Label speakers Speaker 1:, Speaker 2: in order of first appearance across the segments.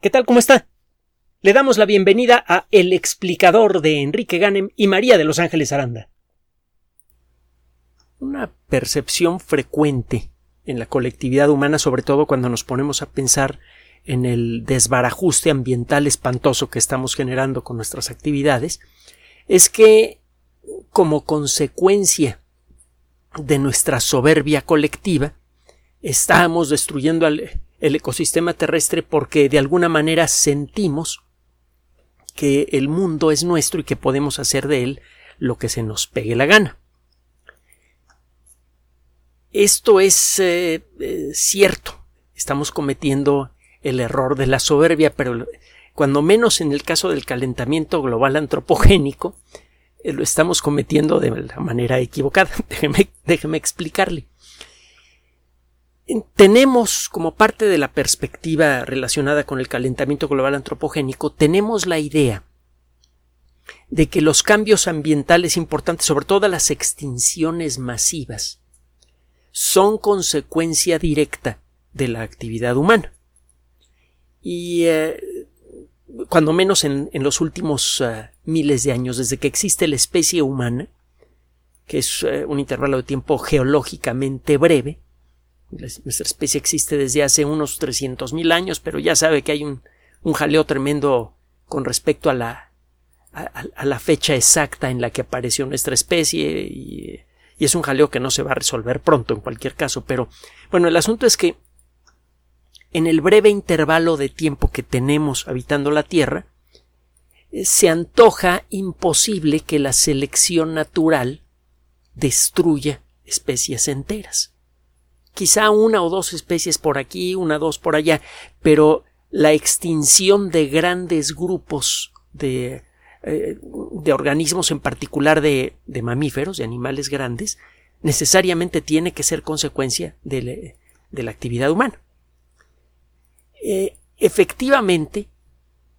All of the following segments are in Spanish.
Speaker 1: ¿Qué tal? ¿Cómo está? Le damos la bienvenida a El explicador de Enrique Ganem y María de Los Ángeles Aranda. Una percepción frecuente en la colectividad humana, sobre todo cuando nos ponemos a pensar en el desbarajuste ambiental espantoso que estamos generando con nuestras actividades, es que como consecuencia de nuestra soberbia colectiva, estamos destruyendo al, el ecosistema terrestre porque de alguna manera sentimos que el mundo es nuestro y que podemos hacer de él lo que se nos pegue la gana. Esto es eh, eh, cierto. Estamos cometiendo el error de la soberbia, pero cuando menos en el caso del calentamiento global antropogénico, eh, lo estamos cometiendo de la manera equivocada. Déjeme, déjeme explicarle tenemos como parte de la perspectiva relacionada con el calentamiento global antropogénico, tenemos la idea de que los cambios ambientales importantes, sobre todo las extinciones masivas, son consecuencia directa de la actividad humana. Y eh, cuando menos en, los últimos eh, miles de años, desde que existe la especie humana, que es eh, un intervalo de tiempo geológicamente breve, nuestra especie existe desde hace unos mil años, pero ya sabe que hay un, un jaleo tremendo con respecto a la, a, la fecha exacta en la que apareció nuestra especie y, y, es un jaleo que no se va a resolver pronto en cualquier caso. Pero bueno, el asunto es que en el breve intervalo de tiempo que tenemos habitando la Tierra, eh, se antoja imposible que la selección natural destruya especies enteras quizá una o dos especies por aquí, una o dos por allá, pero la extinción de grandes grupos de, eh, de organismos, en particular de, de, mamíferos, de animales grandes, necesariamente tiene que ser consecuencia de, la actividad humana. Eh, efectivamente,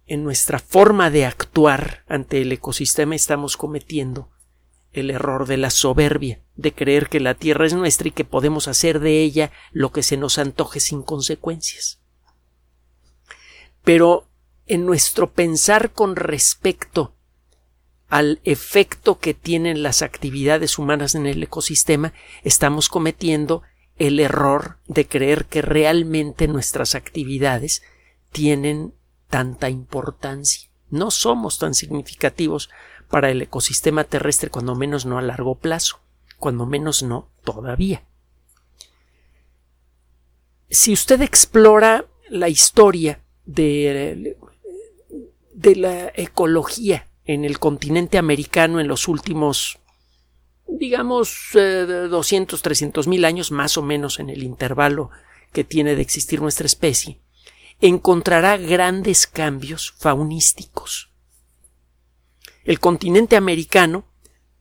Speaker 1: en nuestra forma de actuar ante el ecosistema estamos cometiendo el error de la soberbia, de creer que la tierra es nuestra y que podemos hacer de ella lo que se nos antoje sin consecuencias. Pero en nuestro pensar con respecto al efecto que tienen las actividades humanas en el ecosistema, estamos cometiendo el error de creer que realmente nuestras actividades tienen tanta importancia. No somos tan significativos para el ecosistema terrestre, cuando menos no a largo plazo, cuando menos no todavía. Si usted explora la historia de, la ecología en el continente americano en los últimos digamos 200, 300 mil años más o menos en el intervalo que tiene de existir nuestra especie, encontrará grandes cambios faunísticos el continente americano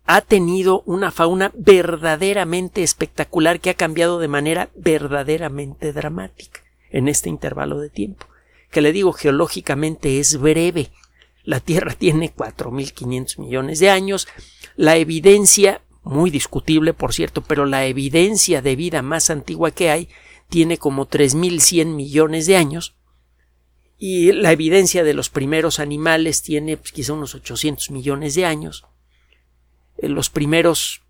Speaker 1: ha tenido una fauna verdaderamente espectacular que ha cambiado de manera verdaderamente dramática en este intervalo de tiempo, que le digo geológicamente es breve. La Tierra tiene 4.500 millones de años. La evidencia, muy discutible por cierto, pero la evidencia de vida más antigua que hay tiene como 3.100 millones de años y la evidencia de los primeros animales tiene pues, quizá unos 800 millones de años. Eh, los primeros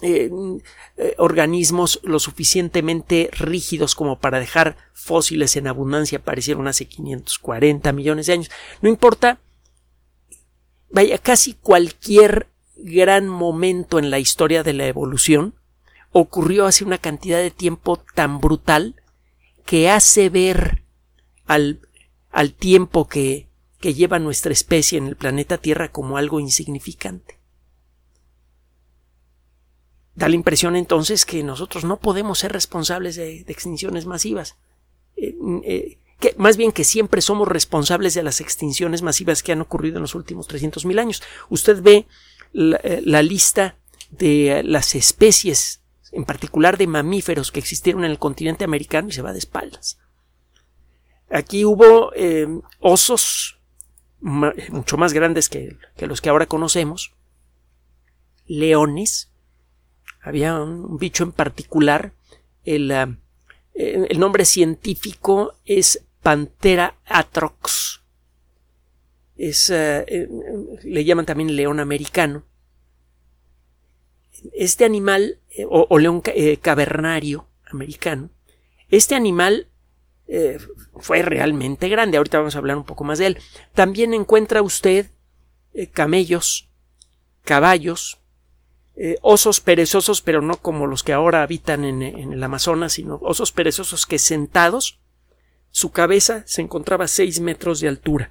Speaker 1: eh, eh, organismos lo suficientemente rígidos como para dejar fósiles en abundancia aparecieron hace 540 millones de años. No importa, vaya, casi cualquier gran momento en la historia de la evolución ocurrió hace una cantidad de tiempo tan brutal que hace ver al, al tiempo que, que lleva nuestra especie en el planeta Tierra como algo insignificante. Da la impresión entonces que nosotros no podemos ser responsables de, extinciones masivas. Eh, eh, que, más bien que siempre somos responsables de las extinciones masivas que han ocurrido en los últimos 300.000 años. Usted ve la, eh, la, lista de las especies, en particular de mamíferos que existieron en el continente americano y se va de espaldas. Aquí hubo eh, osos mucho más grandes que, los que ahora conocemos, leones, había un bicho en particular, el, ah, el nombre científico es Pantera atrox. Es, eh, eh, le llaman también león americano. Este animal, eh, o, león cavernario americano, este animal fue realmente grande. Ahorita vamos a hablar un poco más de él. También encuentra usted camellos, caballos, osos perezosos, pero no como los que ahora habitan en, el Amazonas, sino osos perezosos que sentados su cabeza se encontraba a seis metros de altura.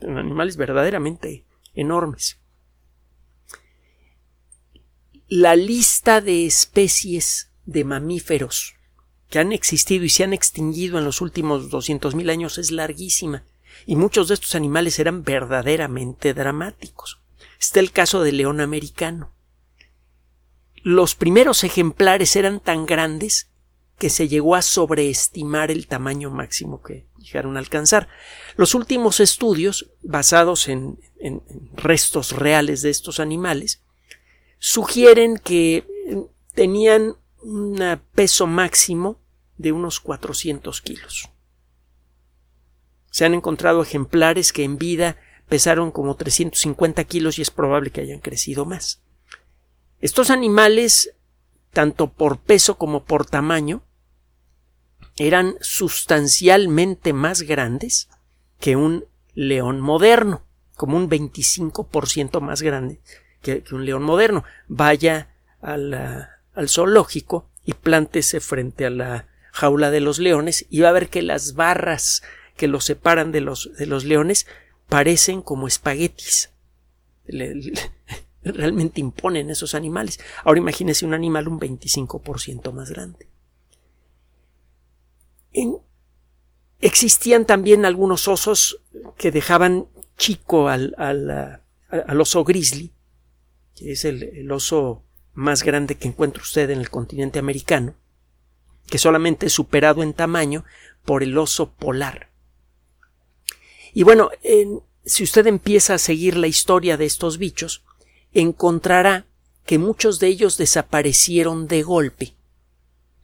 Speaker 1: Animales verdaderamente enormes. La lista de especies de mamíferos que han existido y se han extinguido en los últimos mil años es larguísima, y muchos de estos animales eran verdaderamente dramáticos. Está el caso del león americano. Los primeros ejemplares eran tan grandes que se llegó a sobreestimar el tamaño máximo que llegaron a alcanzar. Los últimos estudios, basados en, restos reales de estos animales, sugieren que tenían un peso máximo de unos 400 kilos. Se han encontrado ejemplares que en vida pesaron como 350 kilos y es probable que hayan crecido más. Estos animales, tanto por peso como por tamaño, eran sustancialmente más grandes que un león moderno, como un 25% más grande que, un león moderno. Vaya al zoológico y plántese frente a la jaula de los leones y va a ver que las barras que los separan de los, de los leones parecen como espaguetis. realmente imponen esos animales. Ahora imagínese un animal un 25% más grande existían también algunos osos que dejaban chico al, oso grizzly, que es el, oso más grande que encuentra usted en el continente americano, que solamente es superado en tamaño por el oso polar. Y bueno, si usted empieza a seguir la historia de estos bichos, encontrará que muchos de ellos desaparecieron de golpe,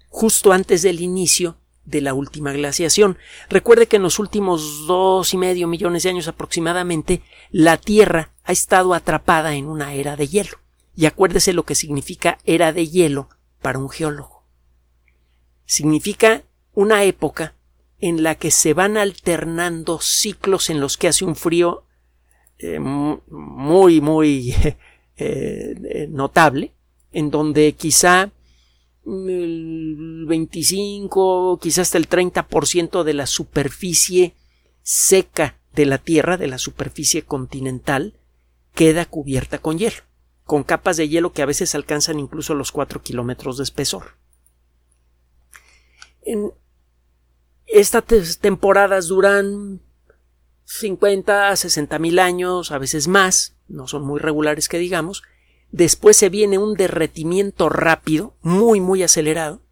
Speaker 1: justo antes del inicio de la última glaciación. Recuerde que en los últimos dos y medio millones de años aproximadamente la Tierra ha estado atrapada en una era de hielo. Y acuérdese lo que significa era de hielo para un geólogo. Significa una época en la que se van alternando ciclos en los que hace un frío eh, muy, muy eh, notable, en donde quizá el 25, quizás hasta el 30% de la superficie seca de la Tierra, de la superficie continental, queda cubierta con hielo, con capas de hielo que a veces alcanzan incluso los 4 kilómetros de espesor. Estas temporadas duran 50 a 60 mil años, a veces más, no son muy regulares que digamos, después se viene un derretimiento rápido, muy, muy acelerado,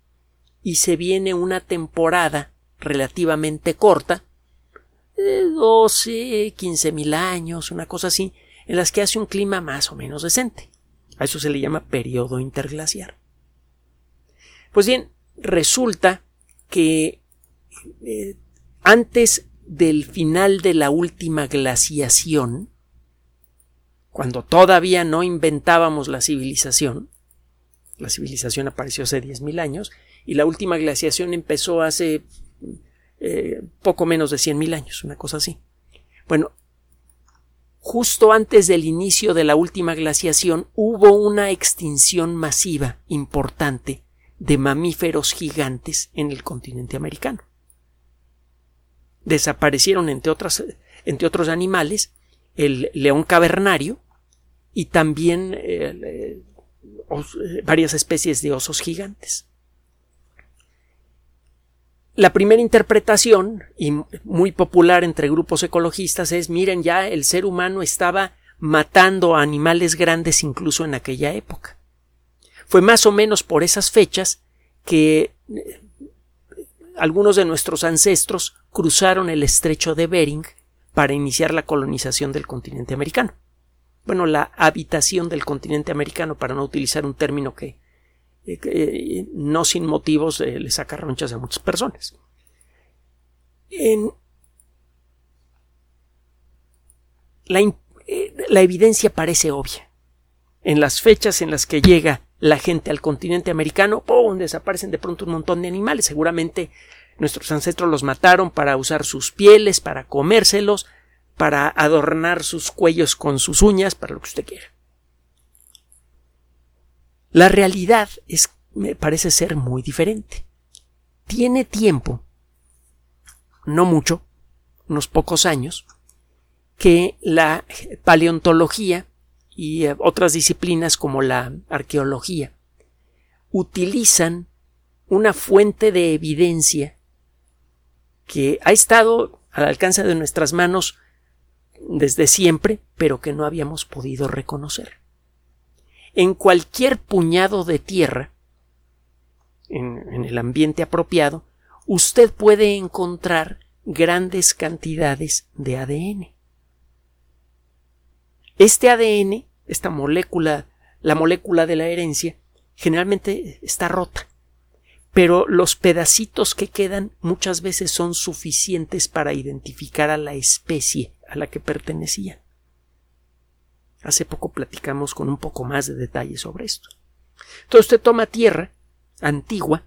Speaker 1: y se viene una temporada relativamente corta, de 12, 15 mil años, una cosa así, en las que hace un clima más o menos decente. A eso se le llama periodo interglaciar. Pues bien, resulta que eh, antes del final de la última glaciación, cuando todavía no inventábamos la civilización. La civilización apareció hace 10.000 años y la última glaciación empezó hace eh, poco menos de 100.000 años, una cosa así. Bueno, justo antes del inicio de la última glaciación hubo una extinción masiva importante de mamíferos gigantes en el continente americano. Desaparecieron, entre, entre otros animales, el león cavernario, y también eh, eh, varias especies de osos gigantes. La primera interpretación, y muy popular entre grupos ecologistas, es miren ya el ser humano estaba matando a animales grandes incluso en aquella época. Fue más o menos por esas fechas que eh, algunos de nuestros ancestros cruzaron el estrecho de Bering para iniciar la colonización del continente americano bueno, la habitación del continente americano, para no utilizar un término que, eh, no sin motivos eh, le saca ronchas a muchas personas. En eh, la evidencia parece obvia. En las fechas en las que llega la gente al continente americano, ¡pum! desaparecen de pronto un montón de animales. Seguramente nuestros ancestros los mataron para usar sus pieles, para comérselos, para adornar sus cuellos con sus uñas, para lo que usted quiera. La realidad es, me parece ser muy diferente. Tiene tiempo, no mucho, unos pocos años, que la paleontología y eh, otras disciplinas como la arqueología utilizan una fuente de evidencia que ha estado al alcance de nuestras manos desde siempre, pero que no habíamos podido reconocer. En cualquier puñado de tierra, en, en el ambiente apropiado, usted puede encontrar grandes cantidades de ADN. Este ADN, esta molécula, la molécula de la herencia, generalmente está rota, pero los pedacitos que quedan muchas veces son suficientes para identificar a la especie a la que pertenecía. Hace poco platicamos con un poco más de detalle sobre esto. Entonces usted toma tierra antigua,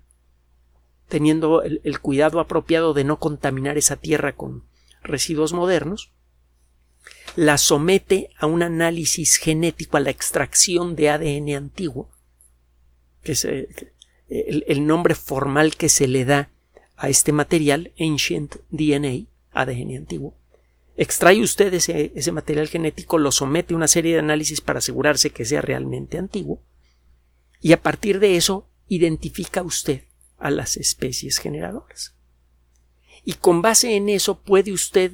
Speaker 1: teniendo el cuidado apropiado de no contaminar esa tierra con residuos modernos, la somete a un análisis genético, a la extracción de ADN antiguo, que es eh, el, nombre formal que se le da a este material, Ancient DNA, ADN antiguo. Extrae usted ese material genético, lo somete a una serie de análisis para asegurarse que sea realmente antiguo, y a partir de eso identifica usted a las especies generadoras. Y con base en eso puede usted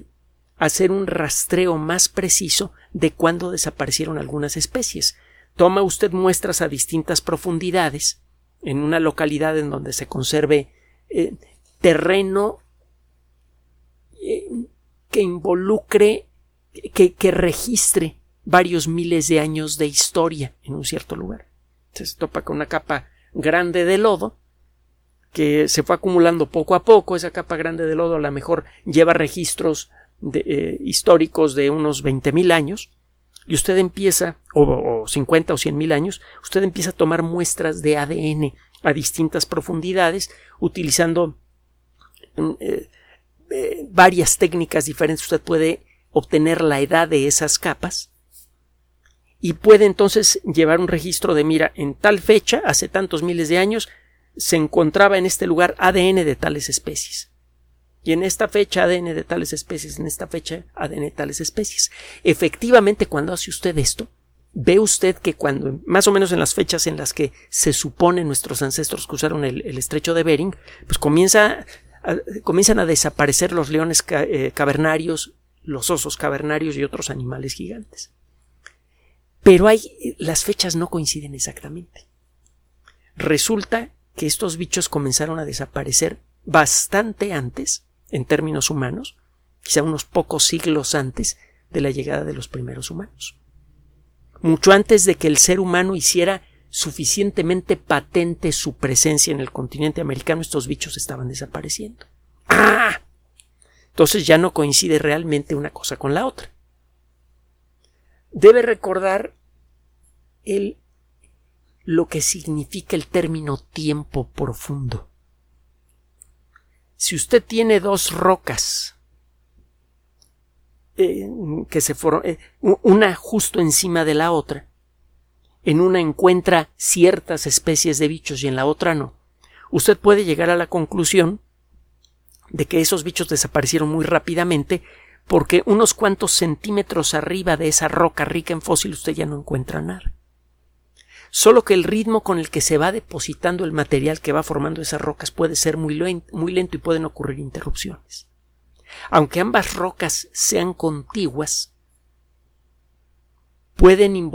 Speaker 1: hacer un rastreo más preciso de cuándo desaparecieron algunas especies. Toma usted muestras a distintas profundidades en una localidad en donde se conserve eh, terreno eh, que involucre, que, que, registre varios miles de años de historia en un cierto lugar. Se topa con una capa grande de lodo que se fue acumulando poco a poco. Esa capa grande de lodo a lo mejor lleva registros eh, históricos de unos 20.000 años y usted empieza, o, o 50 o 100 mil años, usted empieza a tomar muestras de ADN a distintas profundidades utilizando mm, eh, eh, varias técnicas diferentes. Usted puede obtener la edad de esas capas y puede entonces llevar un registro de mira en tal fecha, hace tantos miles de años, se encontraba en este lugar ADN de tales especies y en esta fecha ADN de tales especies, en esta fecha ADN de tales especies. Efectivamente, cuando hace usted esto, ve usted que cuando, más o menos en las fechas en las que se supone nuestros ancestros cruzaron el, estrecho de Bering, pues comienza comienzan a desaparecer los leones eh, cavernarios, los osos cavernarios y otros animales gigantes. Pero hay, las fechas no coinciden exactamente. Resulta que estos bichos comenzaron a desaparecer bastante antes en términos humanos, quizá unos pocos siglos antes de la llegada de los primeros humanos. Mucho antes de que el ser humano hiciera suficientemente patente su presencia en el continente americano, estos bichos estaban desapareciendo. ¡Ah! Entonces ya no coincide realmente una cosa con la otra. Debe recordar el, lo que significa el término tiempo profundo si usted tiene dos rocas eh, que se forman, eh, una justo encima de la otra, en una encuentra ciertas especies de bichos y en la otra no, usted puede llegar a la conclusión de que esos bichos desaparecieron muy rápidamente porque unos cuantos centímetros arriba de esa roca rica en fósil usted ya no encuentra nada solo que el ritmo con el que se va depositando el material que va formando esas rocas puede ser muy, lento, y pueden ocurrir interrupciones. Aunque ambas rocas sean contiguas, pueden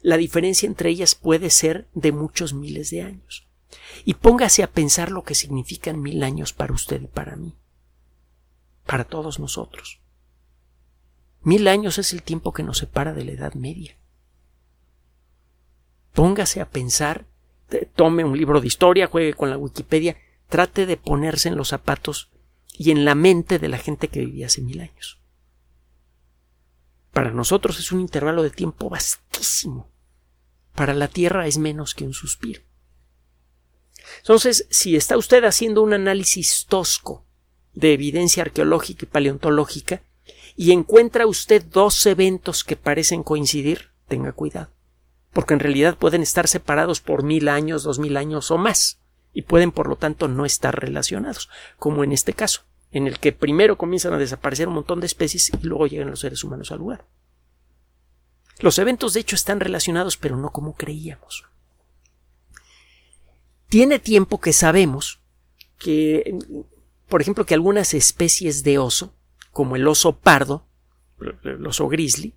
Speaker 1: la diferencia entre ellas puede ser de muchos miles de años. Y póngase a pensar lo que significan mil años para usted y para mí, para todos nosotros. Mil años es el tiempo que nos separa de la Edad Media póngase a pensar, tome un libro de historia, juegue con la Wikipedia, trate de ponerse en los zapatos y en la mente de la gente que vivía hace mil años. Para nosotros es un intervalo de tiempo vastísimo. Para la Tierra es menos que un suspiro. Entonces, si está usted haciendo un análisis tosco de evidencia arqueológica y paleontológica y encuentra usted dos eventos que parecen coincidir, tenga cuidado, porque en realidad pueden estar separados por mil años, dos mil años o más, y pueden por lo tanto no estar relacionados, como en este caso en el que primero comienzan a desaparecer un montón de especies y luego llegan los seres humanos al lugar. Los eventos de hecho están relacionados, pero no como creíamos. Tiene tiempo que sabemos que, por ejemplo, que algunas especies de oso, como el oso pardo, el oso grizzly,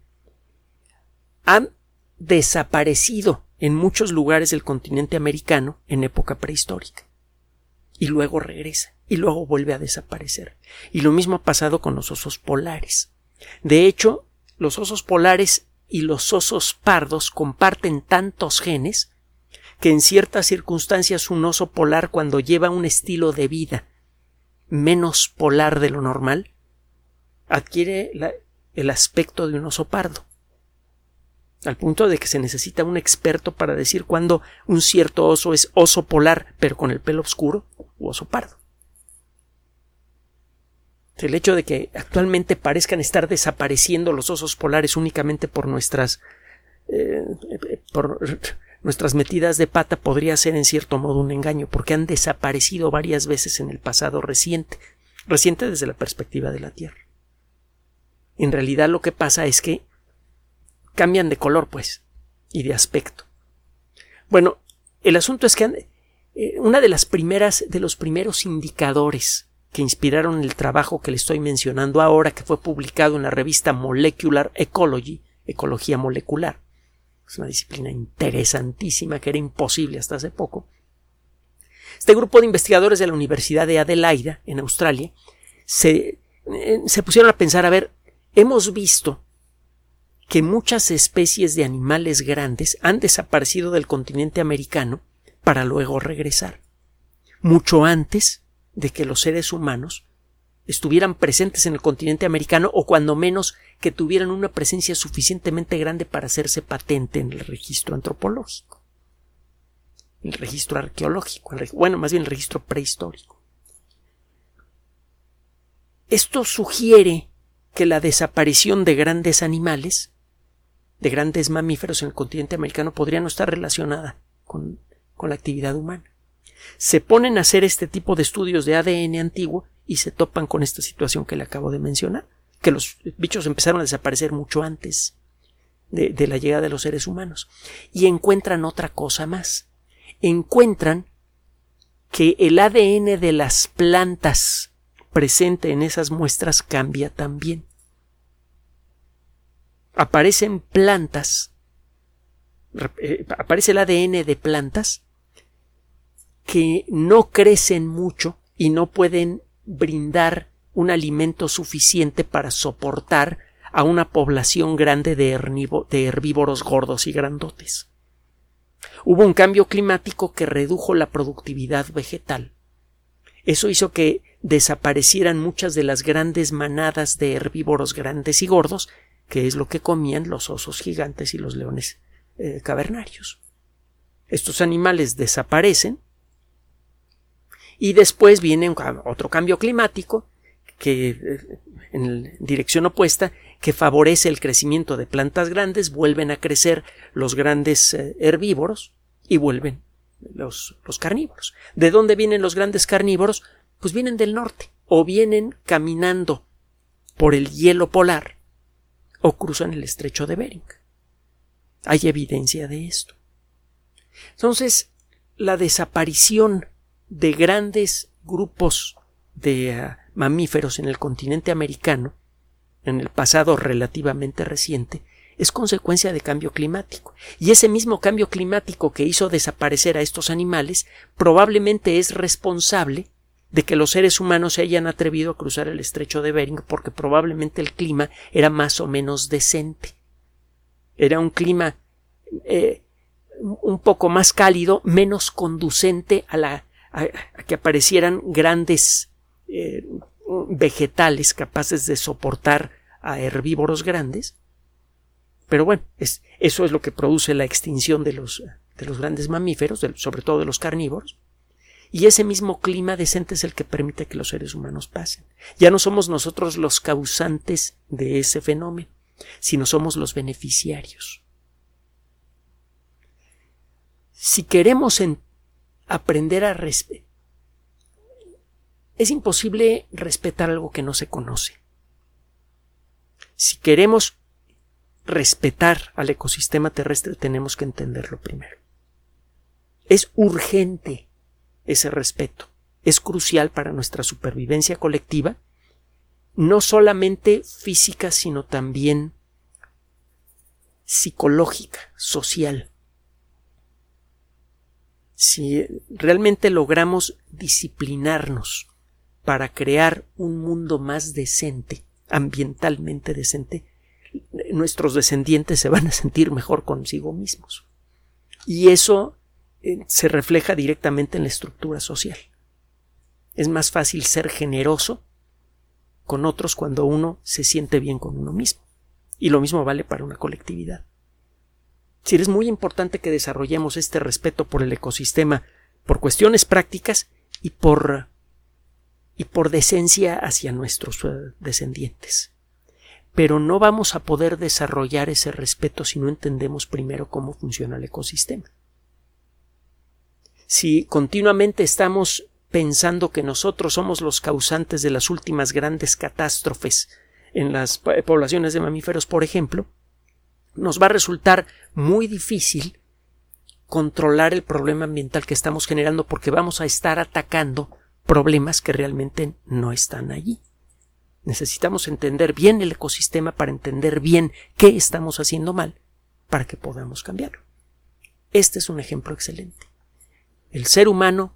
Speaker 1: han desaparecido en muchos lugares del continente americano en época prehistórica y luego regresa y luego vuelve a desaparecer. Y lo mismo ha pasado con los osos polares. De hecho, los osos polares y los osos pardos comparten tantos genes que en ciertas circunstancias un oso polar cuando lleva un estilo de vida menos polar de lo normal adquiere el aspecto de un oso pardo al punto de que se necesita un experto para decir cuándo un cierto oso es oso polar, pero con el pelo oscuro, u oso pardo. El hecho de que actualmente parezcan estar desapareciendo los osos polares únicamente por nuestras eh, por nuestras metidas de pata podría ser en cierto modo un engaño, porque han desaparecido varias veces en el pasado reciente, reciente desde la perspectiva de la Tierra. En realidad lo que pasa es que cambian de color, pues, y de aspecto. Bueno, el asunto es que eh, una de las primeras, de los primeros indicadores que inspiraron el trabajo que le estoy mencionando ahora, que fue publicado en la revista Molecular Ecology, Ecología Molecular. Es una disciplina interesantísima que era imposible hasta hace poco. Este grupo de investigadores de la Universidad de Adelaida, en Australia, se, eh, se pusieron a pensar, a ver, hemos visto que muchas especies de animales grandes han desaparecido del continente americano para luego regresar. Mucho antes de que los seres humanos estuvieran presentes en el continente americano o cuando menos que tuvieran una presencia suficientemente grande para hacerse patente en el registro antropológico, el registro arqueológico, bueno, más bien el registro prehistórico. Esto sugiere que la desaparición de grandes animales de grandes mamíferos en el continente americano podría no estar relacionada con, la actividad humana. Se ponen a hacer este tipo de estudios de ADN antiguo y se topan con esta situación que le acabo de mencionar, que los bichos empezaron a desaparecer mucho antes de, de la llegada de los seres humanos. Y encuentran otra cosa más. Encuentran que el ADN de las plantas presente en esas muestras cambia también aparecen plantas, eh, aparece el ADN de plantas que no crecen mucho y no pueden brindar un alimento suficiente para soportar a una población grande de, de herbívoros gordos y grandotes. Hubo un cambio climático que redujo la productividad vegetal. Eso hizo que desaparecieran muchas de las grandes manadas de herbívoros grandes y gordos que es lo que comían los osos gigantes y los leones eh, cavernarios. Estos animales desaparecen y después viene otro cambio climático que eh, en dirección opuesta que favorece el crecimiento de plantas grandes, vuelven a crecer los grandes eh, herbívoros y vuelven los, los carnívoros. ¿De dónde vienen los grandes carnívoros? Pues vienen del norte o vienen caminando por el hielo polar o cruzan el estrecho de Bering. Hay evidencia de esto. Entonces, la desaparición de grandes grupos de ah, mamíferos en el continente americano, en el pasado relativamente reciente, es consecuencia de cambio climático. Y ese mismo cambio climático que hizo desaparecer a estos animales probablemente es responsable de que los seres humanos se hayan atrevido a cruzar el estrecho de Bering porque probablemente el clima era más o menos decente. Era un clima eh, un poco más cálido, menos conducente a, la, a, que aparecieran grandes eh, vegetales capaces de soportar a herbívoros grandes. Pero bueno, es, eso es lo que produce la extinción de los, de los grandes mamíferos, sobre todo de los carnívoros. Y ese mismo clima decente es el que permite que los seres humanos pasen. Ya no somos nosotros los causantes de ese fenómeno, sino somos los beneficiarios. Si queremos aprender a respetar, es imposible respetar algo que no se conoce. Si queremos respetar al ecosistema terrestre tenemos que entenderlo primero. Es urgente ese respeto. Es crucial para nuestra supervivencia colectiva, no solamente física, sino también psicológica, social. Si realmente logramos disciplinarnos para crear un mundo más decente, ambientalmente decente, nuestros descendientes se van a sentir mejor consigo mismos. Y eso eh, se refleja directamente en la estructura social. Es más fácil ser generoso con otros cuando uno se siente bien con uno mismo. Y lo mismo vale para una colectividad. Si es muy importante que desarrollemos este respeto por el ecosistema por cuestiones prácticas y por y por decencia hacia nuestros eh, descendientes. Pero no vamos a poder desarrollar ese respeto si no entendemos primero cómo funciona el ecosistema. Si continuamente estamos pensando que nosotros somos los causantes de las últimas grandes catástrofes en las poblaciones de mamíferos, por ejemplo, nos va a resultar muy difícil controlar el problema ambiental que estamos generando porque vamos a estar atacando problemas que realmente no están allí. Necesitamos entender bien el ecosistema para entender bien qué estamos haciendo mal para que podamos cambiarlo. Este es un ejemplo excelente. El ser humano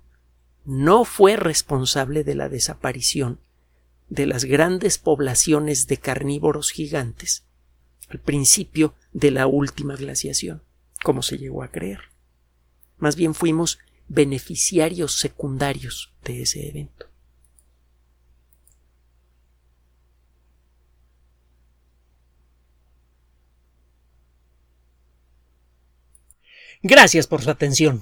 Speaker 1: no fue responsable de la desaparición de las grandes poblaciones de carnívoros gigantes al principio de la última glaciación, como se llegó a creer. Más bien fuimos beneficiarios secundarios de ese evento. Gracias por su atención.